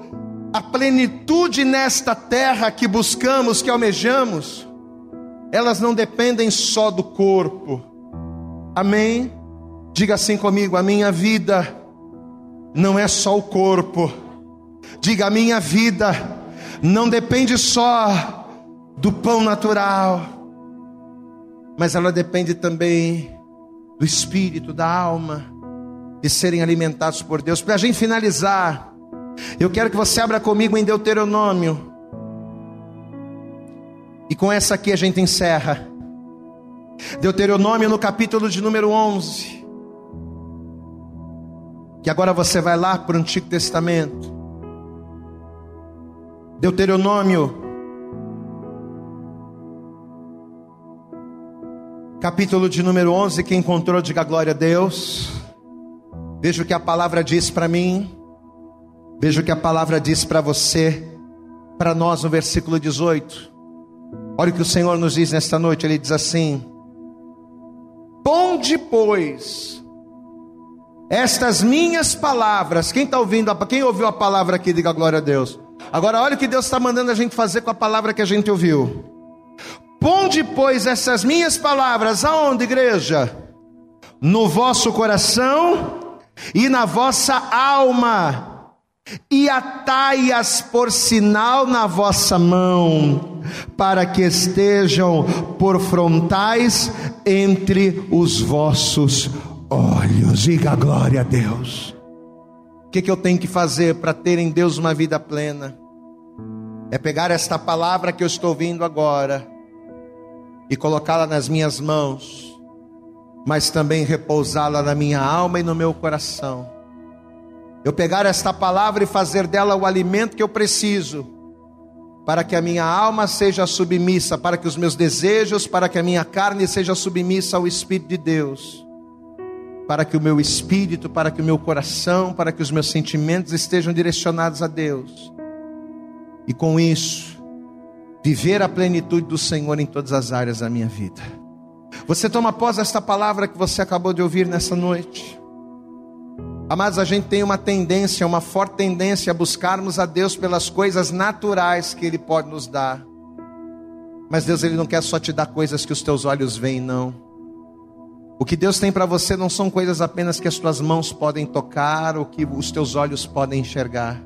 a plenitude nesta terra que buscamos, que almejamos, elas não dependem só do corpo. Amém? Diga assim comigo: a minha vida não é só o corpo. Diga, a minha vida não depende só do pão natural, mas ela depende também do espírito, da alma, de serem alimentados por Deus. Para a gente finalizar, eu quero que você abra comigo em Deuteronômio. E com essa aqui a gente encerra. Deuteronômio no capítulo de número 11. Que agora você vai lá para o Antigo Testamento. Deuteronômio, capítulo de número 11. Quem encontrou, diga glória a Deus. Veja o que a palavra diz para mim. Veja o que a palavra diz para você, para nós no versículo 18. Olha o que o Senhor nos diz nesta noite. Ele diz assim: Ponde, pois, estas minhas palavras. Quem está ouvindo? Quem ouviu a palavra aqui? Diga glória a Deus. Agora, olha o que Deus está mandando a gente fazer com a palavra que a gente ouviu. Ponde, pois, essas minhas palavras aonde, igreja? No vosso coração e na vossa alma, e atai-as por sinal na vossa mão, para que estejam por frontais entre os vossos olhos. Diga glória a Deus. O que, que eu tenho que fazer para ter em Deus uma vida plena? É pegar esta palavra que eu estou ouvindo agora e colocá-la nas minhas mãos, mas também repousá-la na minha alma e no meu coração. Eu pegar esta palavra e fazer dela o alimento que eu preciso, para que a minha alma seja submissa, para que os meus desejos, para que a minha carne seja submissa ao Espírito de Deus, para que o meu espírito, para que o meu coração, para que os meus sentimentos estejam direcionados a Deus. E com isso, viver a plenitude do Senhor em todas as áreas da minha vida. Você toma pós esta palavra que você acabou de ouvir nessa noite. Amados, a gente tem uma tendência, uma forte tendência a buscarmos a Deus pelas coisas naturais que Ele pode nos dar. Mas Deus, Ele não quer só te dar coisas que os teus olhos veem, não. O que Deus tem para você não são coisas apenas que as tuas mãos podem tocar ou que os teus olhos podem enxergar.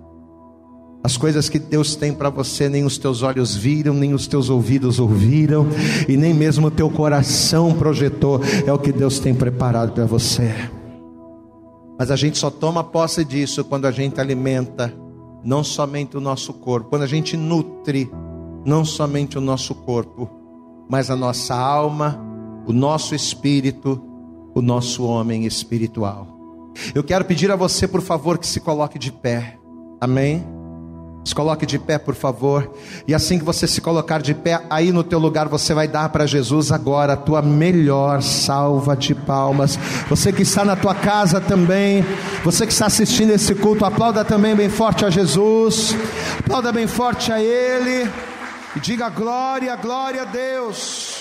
As coisas que Deus tem para você, nem os teus olhos viram, nem os teus ouvidos ouviram, e nem mesmo o teu coração projetou, é o que Deus tem preparado para você. Mas a gente só toma posse disso quando a gente alimenta não somente o nosso corpo, quando a gente nutre não somente o nosso corpo, mas a nossa alma, o nosso espírito, o nosso homem espiritual. Eu quero pedir a você, por favor, que se coloque de pé. Amém? Se coloque de pé, por favor. E assim que você se colocar de pé, aí no teu lugar você vai dar para Jesus agora a tua melhor salva de palmas. Você que está na tua casa também, você que está assistindo esse culto, aplauda também bem forte a Jesus. Aplauda bem forte a ele e diga glória, glória a Deus.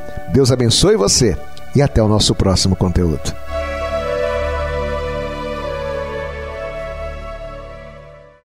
Deus abençoe você e até o nosso próximo conteúdo.